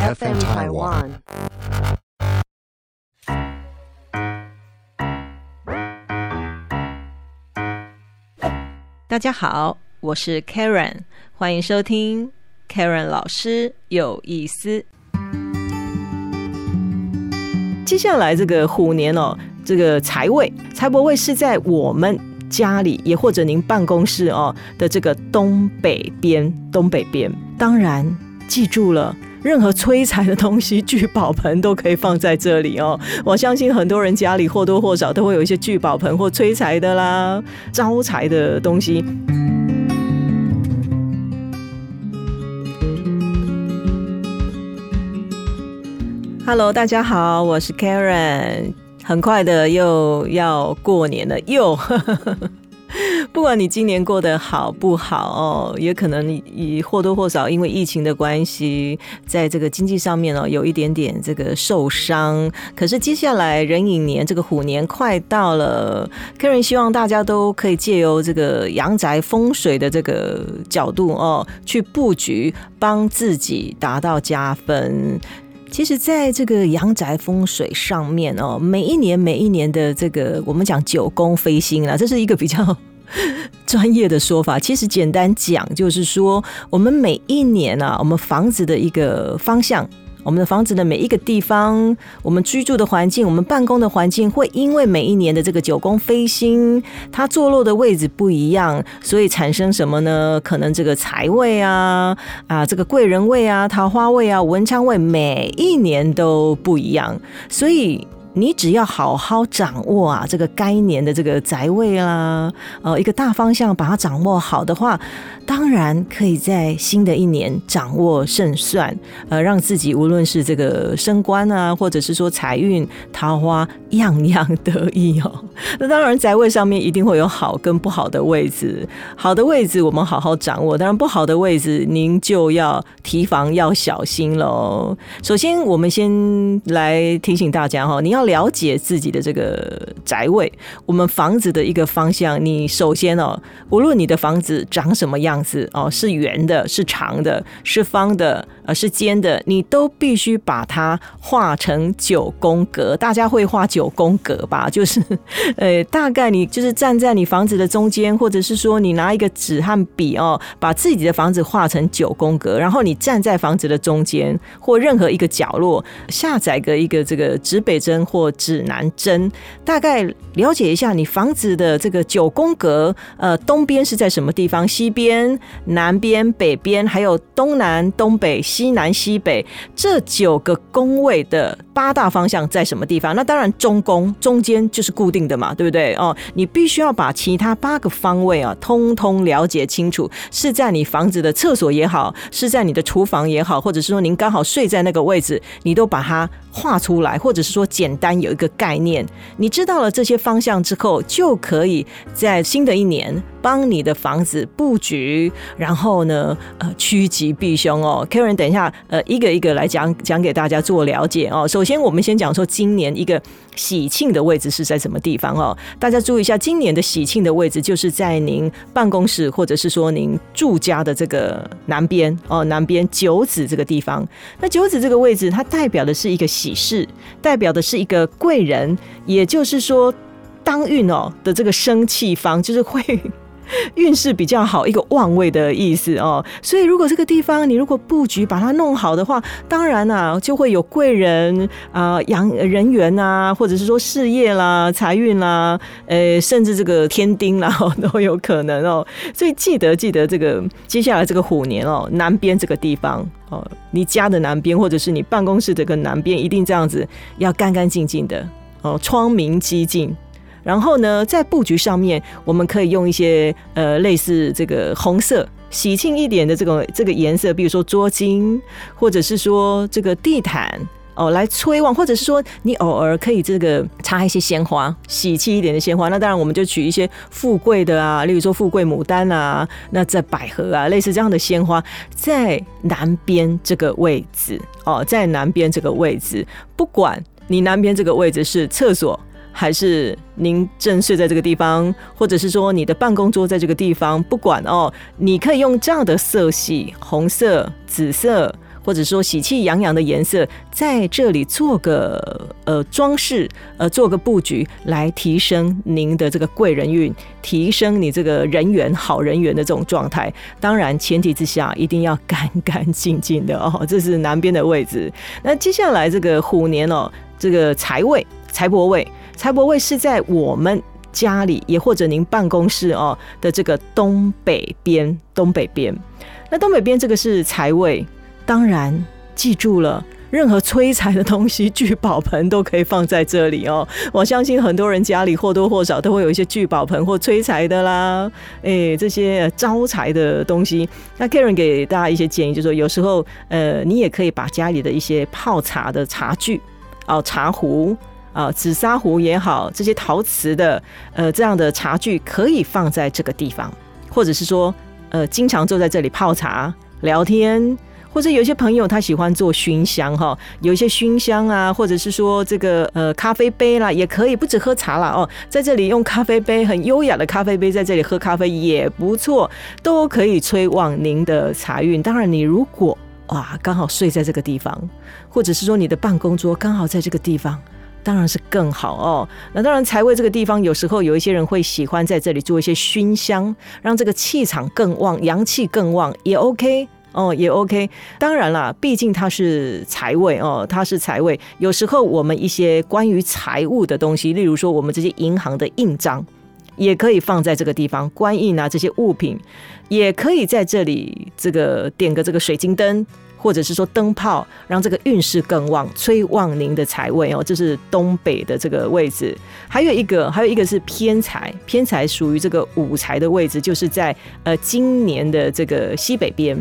FM Taiwan。大家好，我是 Karen，欢迎收听 Karen 老师有意思。接下来这个虎年哦，这个财位，财帛位是在我们家里，也或者您办公室哦的这个东北边，东北边。当然，记住了，任何催财的东西，聚宝盆都可以放在这里哦。我相信很多人家里或多或少都会有一些聚宝盆或催财的啦、招财的东西。Hello，大家好，我是 Karen。很快的又要过年了，又不管你今年过得好不好哦，也可能以或多或少因为疫情的关系，在这个经济上面哦有一点点这个受伤。可是接下来壬寅年这个虎年快到了客人希望大家都可以借由这个阳宅风水的这个角度哦，去布局，帮自己达到加分。其实，在这个阳宅风水上面哦，每一年每一年的这个我们讲九宫飞星啊，这是一个比较 专业的说法。其实简单讲，就是说我们每一年啊，我们房子的一个方向。我们的房子的每一个地方，我们居住的环境，我们办公的环境，会因为每一年的这个九宫飞星，它坐落的位置不一样，所以产生什么呢？可能这个财位啊，啊，这个贵人位啊，桃花位啊，文昌位，每一年都不一样，所以。你只要好好掌握啊，这个该年的这个宅位啦，呃，一个大方向把它掌握好的话，当然可以在新的一年掌握胜算，呃，让自己无论是这个升官啊，或者是说财运、桃花，样样得意哦。那当然，宅位上面一定会有好跟不好的位置，好的位置我们好好掌握，当然不好的位置您就要提防要小心喽。首先，我们先来提醒大家哈，你要。要了解自己的这个宅位，我们房子的一个方向。你首先哦，无论你的房子长什么样子哦，是圆的，是长的，是方的，呃，是尖的，你都必须把它画成九宫格。大家会画九宫格吧？就是，呃，大概你就是站在你房子的中间，或者是说你拿一个纸和笔哦，把自己的房子画成九宫格，然后你站在房子的中间或任何一个角落，下载个一个这个指北针。或指南针，大概了解一下你房子的这个九宫格，呃，东边是在什么地方？西边、南边、北边，还有东南、东北、西南、西北这九个宫位的八大方向在什么地方？那当然中宫中间就是固定的嘛，对不对？哦，你必须要把其他八个方位啊，通通了解清楚。是在你房子的厕所也好，是在你的厨房也好，或者是说您刚好睡在那个位置，你都把它画出来，或者是说简。单有一个概念，你知道了这些方向之后，就可以在新的一年帮你的房子布局，然后呢，呃，趋吉避凶哦。Karen，等一下，呃，一个一个来讲讲给大家做了解哦。首先，我们先讲说今年一个喜庆的位置是在什么地方哦？大家注意一下，今年的喜庆的位置就是在您办公室或者是说您住家的这个南边哦，南边九子这个地方。那九子这个位置，它代表的是一个喜事，代表的是一。个贵人，也就是说，当运哦的这个生气方，就是会 运势比较好，一个旺位的意思哦。所以，如果这个地方你如果布局把它弄好的话，当然啊，就会有贵人啊，养人缘啊，或者是说事业啦、财运啦，呃，甚至这个天丁啦 都有可能哦。所以，记得记得这个接下来这个虎年哦，南边这个地方。哦，你家的南边，或者是你办公室这个南边，一定这样子要干干净净的哦，窗明几净。然后呢，在布局上面，我们可以用一些呃类似这个红色、喜庆一点的这个这个颜色，比如说桌巾，或者是说这个地毯。哦，来催旺，或者是说你偶尔可以这个插一些鲜花，喜气一点的鲜花。那当然，我们就取一些富贵的啊，例如说富贵牡丹啊，那在百合啊，类似这样的鲜花，在南边这个位置哦，在南边这个位置，不管你南边这个位置是厕所，还是您正睡在这个地方，或者是说你的办公桌在这个地方，不管哦，你可以用这样的色系，红色、紫色。或者说喜气洋洋的颜色，在这里做个呃装饰，呃做个布局，来提升您的这个贵人运，提升你这个人缘好人缘的这种状态。当然，前提之下一定要干干净净的哦。这是南边的位置。那接下来这个虎年哦，这个财位、财帛位、财帛位是在我们家里，也或者您办公室哦的这个东北边，东北边。那东北边这个是财位。当然，记住了，任何催财的东西，聚宝盆都可以放在这里哦。我相信很多人家里或多或少都会有一些聚宝盆或催财的啦，哎，这些招财的东西。那 Karen 给大家一些建议，就是说有时候，呃，你也可以把家里的一些泡茶的茶具，哦，茶壶啊，紫砂壶也好，这些陶瓷的，呃，这样的茶具可以放在这个地方，或者是说，呃，经常坐在这里泡茶聊天。或者有些朋友他喜欢做熏香哈，有一些熏香啊，或者是说这个呃咖啡杯啦，也可以不止喝茶啦哦，在这里用咖啡杯很优雅的咖啡杯在这里喝咖啡也不错，都可以催旺您的财运。当然，你如果哇刚好睡在这个地方，或者是说你的办公桌刚好在这个地方，当然是更好哦。那当然财位这个地方，有时候有一些人会喜欢在这里做一些熏香，让这个气场更旺，阳气更旺也 OK。哦，也 OK。当然啦，毕竟它是财位哦，它是财位。有时候我们一些关于财务的东西，例如说我们这些银行的印章，也可以放在这个地方。官印啊，这些物品也可以在这里，这个点个这个水晶灯，或者是说灯泡，让这个运势更旺，催旺您的财位哦。这是东北的这个位置。还有一个，还有一个是偏财，偏财属于这个五财的位置，就是在呃今年的这个西北边。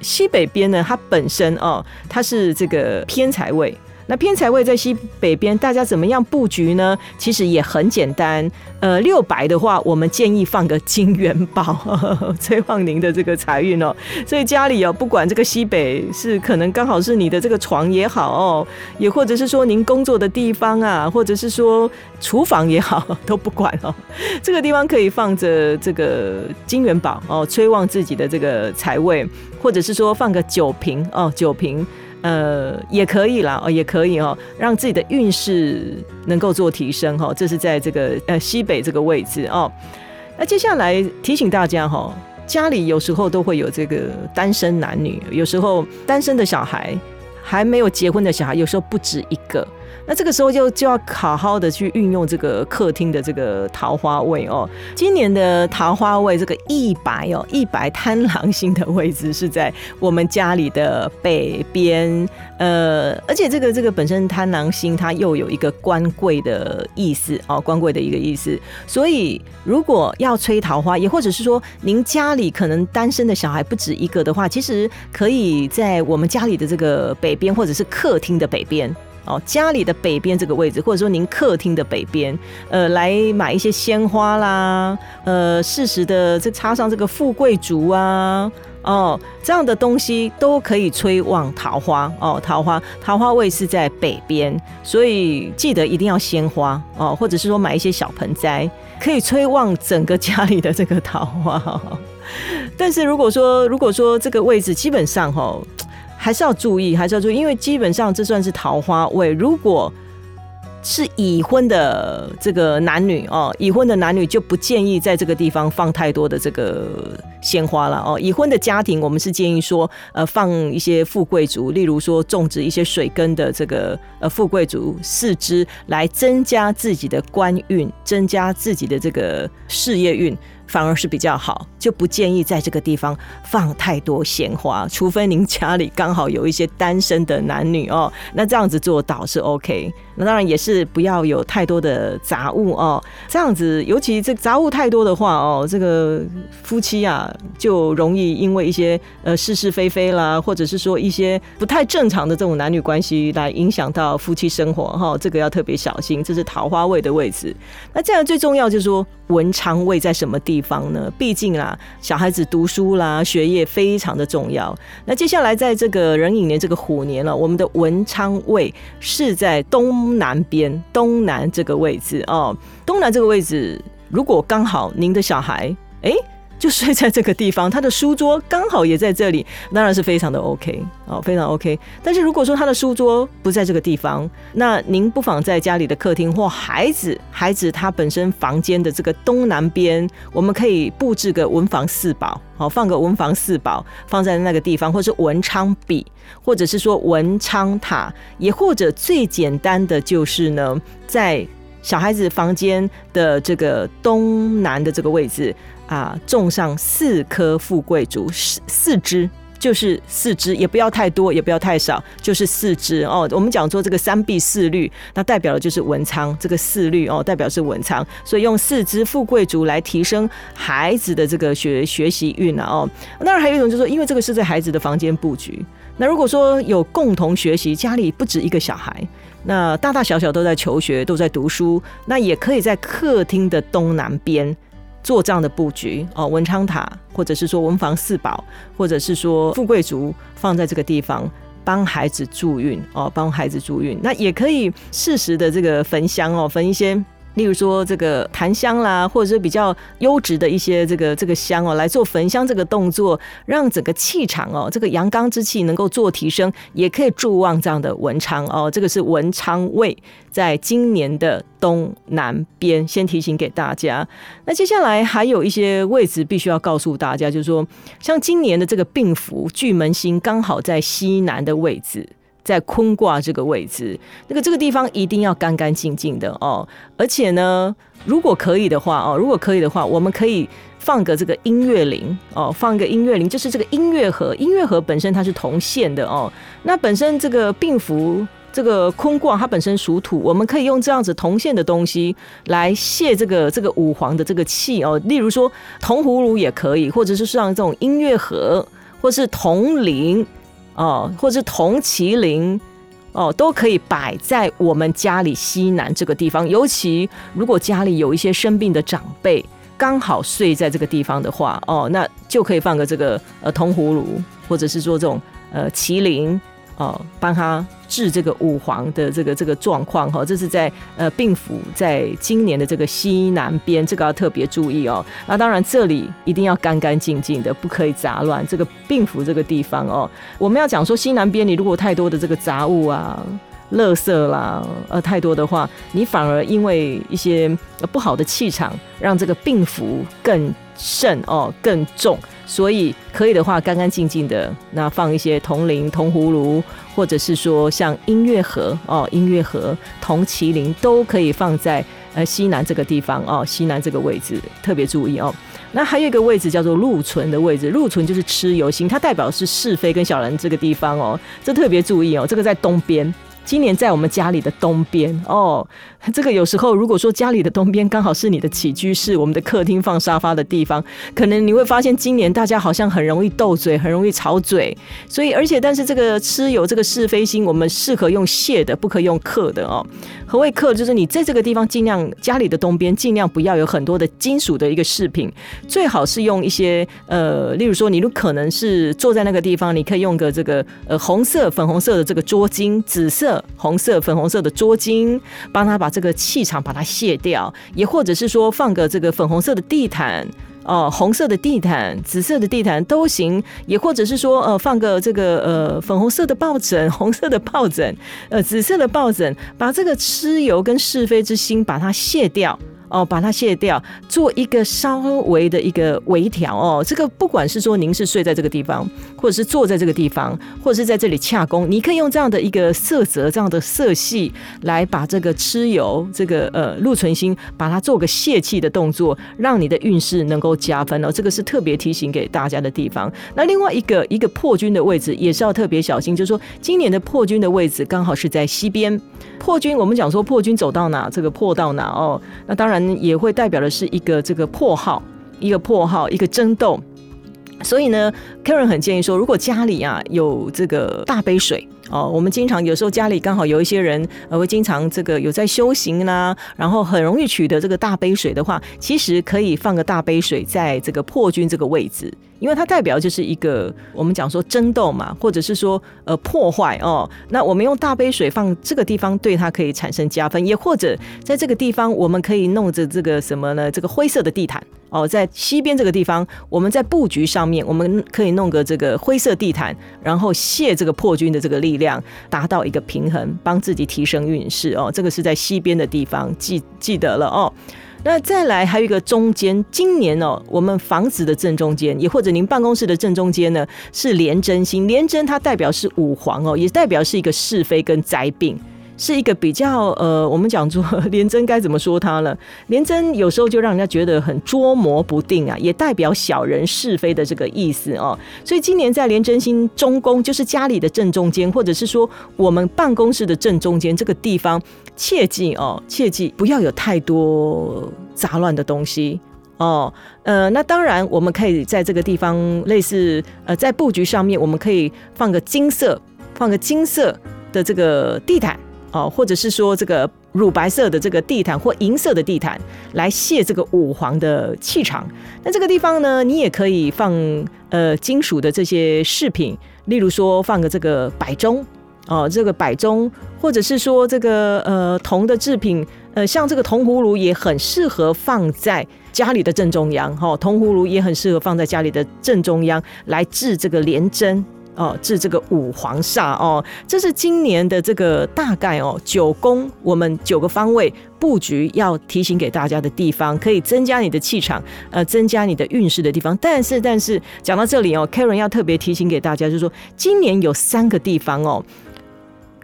西北边呢，它本身哦，它是这个偏财位。那偏财位在西北边，大家怎么样布局呢？其实也很简单。呃，六百的话，我们建议放个金元宝，催旺您的这个财运哦。所以家里哦，不管这个西北是可能刚好是你的这个床也好哦，也或者是说您工作的地方啊，或者是说厨房也好，都不管哦。这个地方可以放着这个金元宝哦，催旺自己的这个财位，或者是说放个酒瓶哦，酒瓶。呃，也可以啦，哦，也可以哦，让自己的运势能够做提升哈。这是在这个呃西北这个位置哦。那接下来提醒大家哈，家里有时候都会有这个单身男女，有时候单身的小孩，还没有结婚的小孩，有时候不止一个。那这个时候就就要好好的去运用这个客厅的这个桃花位哦。今年的桃花位这个一白哦，一白贪狼星的位置是在我们家里的北边，呃，而且这个这个本身贪狼星它又有一个官贵的意思哦，官贵的一个意思。所以如果要催桃花，也或者是说您家里可能单身的小孩不止一个的话，其实可以在我们家里的这个北边，或者是客厅的北边。哦，家里的北边这个位置，或者说您客厅的北边，呃，来买一些鲜花啦，呃，适时的这插上这个富贵竹啊，哦，这样的东西都可以催旺桃花哦，桃花桃花位是在北边，所以记得一定要鲜花哦，或者是说买一些小盆栽，可以催旺整个家里的这个桃花。但是如果说如果说这个位置基本上哈。还是要注意，还是要注意，因为基本上这算是桃花位。如果是已婚的这个男女哦，已婚的男女就不建议在这个地方放太多的这个鲜花了哦。已婚的家庭，我们是建议说，呃，放一些富贵竹，例如说种植一些水根的这个呃富贵竹四枝，来增加自己的官运，增加自己的这个事业运。反而是比较好，就不建议在这个地方放太多鲜花，除非您家里刚好有一些单身的男女哦，那这样子做倒是 OK。那当然也是不要有太多的杂物哦，这样子尤其这杂物太多的话哦，这个夫妻啊就容易因为一些呃是是非非啦，或者是说一些不太正常的这种男女关系来影响到夫妻生活哈，这个要特别小心。这是桃花位的位置。那这样最重要就是说文昌位在什么地？方呢？毕竟啦，小孩子读书啦，学业非常的重要。那接下来在这个壬寅年这个虎年了，我们的文昌位是在东南边，东南这个位置哦。东南这个位置，如果刚好您的小孩哎就睡在这个地方，他的书桌刚好也在这里，当然是非常的 OK 哦，非常 OK。但是如果说他的书桌不在这个地方，那您不妨在家里的客厅或孩子孩子他本身房间的这个东南边，我们可以布置个文房四宝，好放个文房四宝放在那个地方，或是文昌笔，或者是说文昌塔，也或者最简单的就是呢，在小孩子房间的这个东南的这个位置啊，种上四棵富贵竹，四四枝。就是四支，也不要太多，也不要太少，就是四支哦。我们讲说这个三碧四绿，那代表的就是文昌。这个四绿哦，代表是文昌，所以用四支富贵竹来提升孩子的这个学学习运啊哦。当然还有一种就是说，因为这个是在孩子的房间布局。那如果说有共同学习，家里不止一个小孩，那大大小小都在求学，都在读书，那也可以在客厅的东南边。做这样的布局哦，文昌塔，或者是说文房四宝，或者是说富贵竹放在这个地方，帮孩子助孕哦，帮孩子助孕。那也可以适时的这个焚香哦，焚一些。例如说这个檀香啦，或者是比较优质的一些这个这个香哦，来做焚香这个动作，让整个气场哦，这个阳刚之气能够做提升，也可以助旺这样的文昌哦。这个是文昌位，在今年的东南边，先提醒给大家。那接下来还有一些位置必须要告诉大家，就是说，像今年的这个病符巨门星刚好在西南的位置。在坤卦这个位置，那个这个地方一定要干干净净的哦。而且呢，如果可以的话哦，如果可以的话，我们可以放个这个音乐铃哦，放个音乐铃，就是这个音乐盒。音乐盒本身它是铜线的哦。那本身这个病符这个坤卦它本身属土，我们可以用这样子铜线的东西来泄这个这个五黄的这个气哦。例如说铜葫芦也可以，或者是像这种音乐盒，或是铜铃。哦，或者是铜麒麟，哦，都可以摆在我们家里西南这个地方。尤其如果家里有一些生病的长辈，刚好睡在这个地方的话，哦，那就可以放个这个呃铜葫芦，或者是做这种呃麒麟。哦，帮他治这个五黄的这个这个状况哈，这是在呃病符在今年的这个西南边，这个要特别注意哦。那当然这里一定要干干净净的，不可以杂乱。这个病符这个地方哦，我们要讲说西南边，你如果太多的这个杂物啊、垃圾啦，呃太多的话，你反而因为一些不好的气场，让这个病符更盛哦，更重。所以可以的话，干干净净的那放一些铜铃、铜葫芦，或者是说像音乐盒哦，音乐盒、铜麒麟都可以放在呃西南这个地方哦，西南这个位置特别注意哦。那还有一个位置叫做禄存的位置，禄存就是蚩尤星，它代表是是非跟小人这个地方哦，这特别注意哦，这个在东边。今年在我们家里的东边哦，这个有时候如果说家里的东边刚好是你的起居室，我们的客厅放沙发的地方，可能你会发现今年大家好像很容易斗嘴，很容易吵嘴。所以，而且但是这个蚩尤这个是非心，我们适合用泄的，不可用克的哦。何谓克？就是你在这个地方尽量家里的东边尽量不要有很多的金属的一个饰品，最好是用一些呃，例如说你如可能是坐在那个地方，你可以用个这个呃红色、粉红色的这个桌巾，紫色。红色、粉红色的桌巾，帮他把这个气场把它卸掉，也或者是说放个这个粉红色的地毯哦，红色的地毯、紫色的地毯都行，也或者是说呃放个这个呃粉红色的抱枕、红色的抱枕、呃紫色的抱枕，把这个蚩尤跟是非之心把它卸掉。哦，把它卸掉，做一个稍微的一个微调哦。这个不管是说您是睡在这个地方，或者是坐在这个地方，或者是在这里洽工，你可以用这样的一个色泽、这样的色系来把这个蚩尤、这个呃禄存星，把它做个泄气的动作，让你的运势能够加分哦。这个是特别提醒给大家的地方。那另外一个一个破军的位置也是要特别小心，就是说今年的破军的位置刚好是在西边。破军，我们讲说破军走到哪，这个破到哪哦。那当然。也会代表的是一个这个破号，一个破号，一个争斗。所以呢，Karen 很建议说，如果家里啊有这个大杯水哦，我们经常有时候家里刚好有一些人呃会经常这个有在修行啦，然后很容易取得这个大杯水的话，其实可以放个大杯水在这个破军这个位置。因为它代表就是一个我们讲说争斗嘛，或者是说呃破坏哦。那我们用大杯水放这个地方，对它可以产生加分，也或者在这个地方我们可以弄着这个什么呢？这个灰色的地毯哦，在西边这个地方，我们在布局上面我们可以弄个这个灰色地毯，然后卸这个破军的这个力量，达到一个平衡，帮自己提升运势哦。这个是在西边的地方，记记得了哦。那再来还有一个中间，今年哦，我们房子的正中间，也或者您办公室的正中间呢，是廉贞星。廉贞它代表是五黄哦，也代表是一个是非跟灾病。是一个比较呃，我们讲说廉贞该怎么说他了？廉贞有时候就让人家觉得很捉摸不定啊，也代表小人是非的这个意思哦。所以今年在廉贞星中宫，就是家里的正中间，或者是说我们办公室的正中间这个地方，切记哦，切记不要有太多杂乱的东西哦。呃，那当然我们可以在这个地方类似呃，在布局上面，我们可以放个金色，放个金色的这个地毯。哦，或者是说这个乳白色的这个地毯或银色的地毯来卸这个五黄的气场。那这个地方呢，你也可以放呃金属的这些饰品，例如说放个这个摆钟哦，这个摆钟，或者是说这个呃铜的制品，呃像这个铜葫芦也很适合放在家里的正中央。哈，铜葫芦也很适合放在家里的正中央来制这个连针。哦，治这个五黄煞哦，这是今年的这个大概哦九宫，我们九个方位布局要提醒给大家的地方，可以增加你的气场，呃，增加你的运势的地方。但是，但是讲到这里哦，Karen 要特别提醒给大家，就是说今年有三个地方哦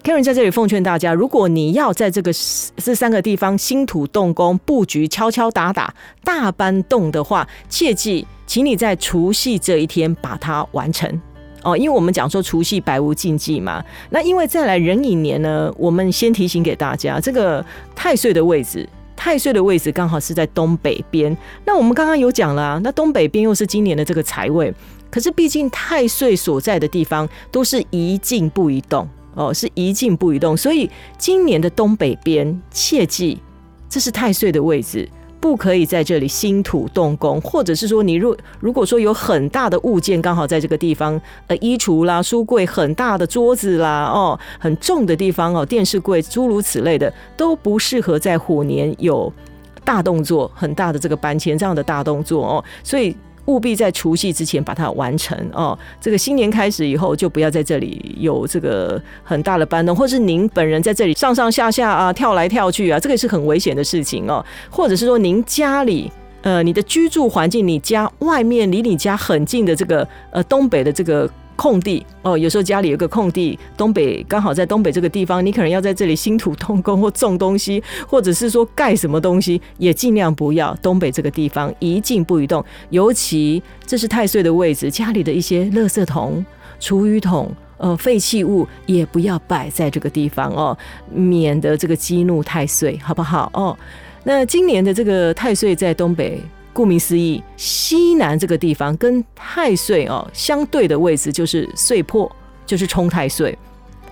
，Karen 在这里奉劝大家，如果你要在这个这三个地方新土动工布局，敲敲打打大搬动的话，切记，请你在除夕这一天把它完成。哦，因为我们讲说除夕百无禁忌嘛，那因为再来壬寅年呢，我们先提醒给大家，这个太岁的位置，太岁的位置刚好是在东北边。那我们刚刚有讲了啊，那东北边又是今年的这个财位，可是毕竟太岁所在的地方都是一静不移动哦，是一静不移动，所以今年的东北边切记，这是太岁的位置。不可以在这里新土动工，或者是说，你如如果说有很大的物件刚好在这个地方，呃，衣橱啦、书柜、很大的桌子啦，哦，很重的地方哦，电视柜诸如此类的，都不适合在虎年有大动作、很大的这个搬迁这样的大动作哦，所以。务必在除夕之前把它完成哦。这个新年开始以后，就不要在这里有这个很大的搬动，或是您本人在这里上上下下啊、跳来跳去啊，这个也是很危险的事情哦。或者是说，您家里呃，你的居住环境，你家外面离你家很近的这个呃东北的这个。空地哦，有时候家里有个空地，东北刚好在东北这个地方，你可能要在这里新土动工 或种东西，或者是说盖什么东西，也尽量不要东北这个地方一静不移动。尤其这是太岁的位置，家里的一些垃圾桶、厨余桶、呃废弃物也不要摆在这个地方哦，免得这个激怒太岁，好不好哦？那今年的这个太岁在东北。顾名思义，西南这个地方跟太岁哦相对的位置就是岁破，就是冲太岁。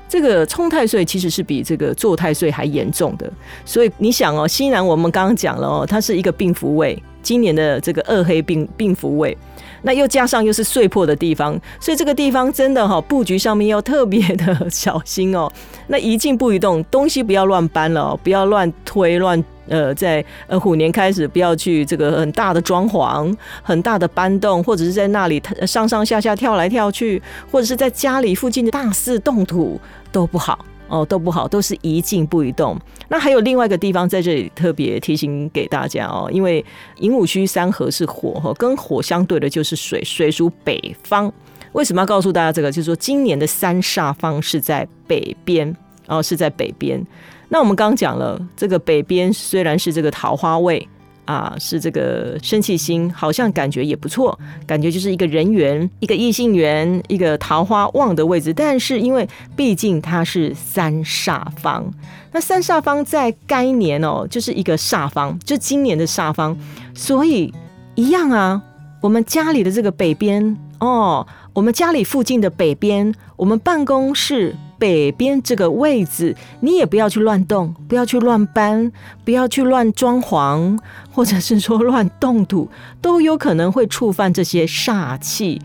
这个冲太岁其实是比这个坐太岁还严重的。所以你想哦，西南我们刚刚讲了哦，它是一个病符位，今年的这个二黑病病符位，那又加上又是碎破的地方，所以这个地方真的哈布局上面要特别的 小心哦。那一静不移动，东西不要乱搬了哦，不要乱推乱。呃，在呃虎年开始，不要去这个很大的装潢、很大的搬动，或者是在那里上上下下跳来跳去，或者是在家里附近的大肆动土都不好哦，都不好，都是一静不一动。那还有另外一个地方在这里特别提醒给大家哦，因为寅午戌三合是火哈，跟火相对的就是水，水属北方。为什么要告诉大家这个？就是说今年的三煞方是在北边哦，是在北边。那我们刚讲了，这个北边虽然是这个桃花位啊，是这个生气星，好像感觉也不错，感觉就是一个人缘、一个异性缘、一个桃花旺的位置。但是因为毕竟它是三煞方，那三煞方在该年哦，就是一个煞方，就今年的煞方，所以一样啊，我们家里的这个北边哦，我们家里附近的北边，我们办公室北边这个位置，你也不要去乱动，不要去乱搬，不要去乱装潢，或者是说乱动土，都有可能会触犯这些煞气。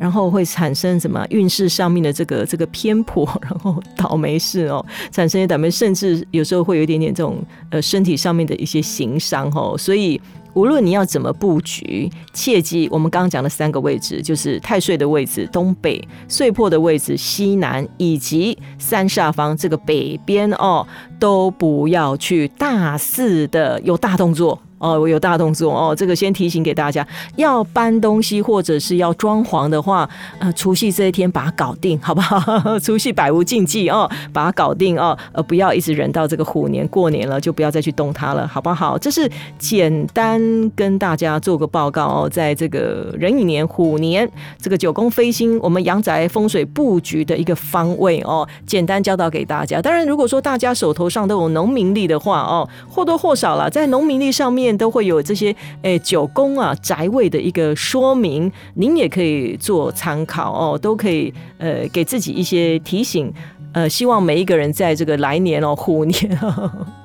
然后会产生什么运势上面的这个这个偏颇，然后倒霉事哦，产生一些倒霉，甚至有时候会有一点点这种呃身体上面的一些行伤哦。所以无论你要怎么布局，切记我们刚刚讲的三个位置，就是太岁的位置东北，岁破的位置西南，以及三煞方这个北边哦，都不要去大肆的有大动作。哦，我有大动作哦，这个先提醒给大家，要搬东西或者是要装潢的话，呃，除夕这一天把它搞定，好不好？除夕百无禁忌哦，把它搞定哦，呃，不要一直忍到这个虎年过年了，就不要再去动它了，好不好？这是简单跟大家做个报告哦，在这个壬寅年虎年这个九宫飞星，我们阳宅风水布局的一个方位哦，简单教导给大家。当然，如果说大家手头上都有农民力的话哦，或多或少了在农民力上面。都会有这些诶九宫啊宅位的一个说明，您也可以做参考哦，都可以呃给自己一些提醒，呃，希望每一个人在这个来年哦虎年。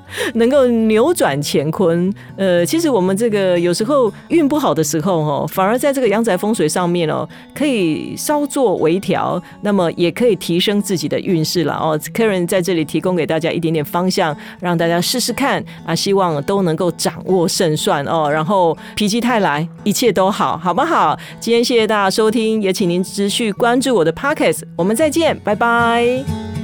能够扭转乾坤，呃，其实我们这个有时候运不好的时候哦，反而在这个阳宅风水上面哦，可以稍作微调，那么也可以提升自己的运势了哦。Karen 在这里提供给大家一点点方向，让大家试试看啊，希望都能够掌握胜算哦。然后否极泰来，一切都好，好不好？今天谢谢大家收听，也请您持续关注我的 Pockets，我们再见，拜拜。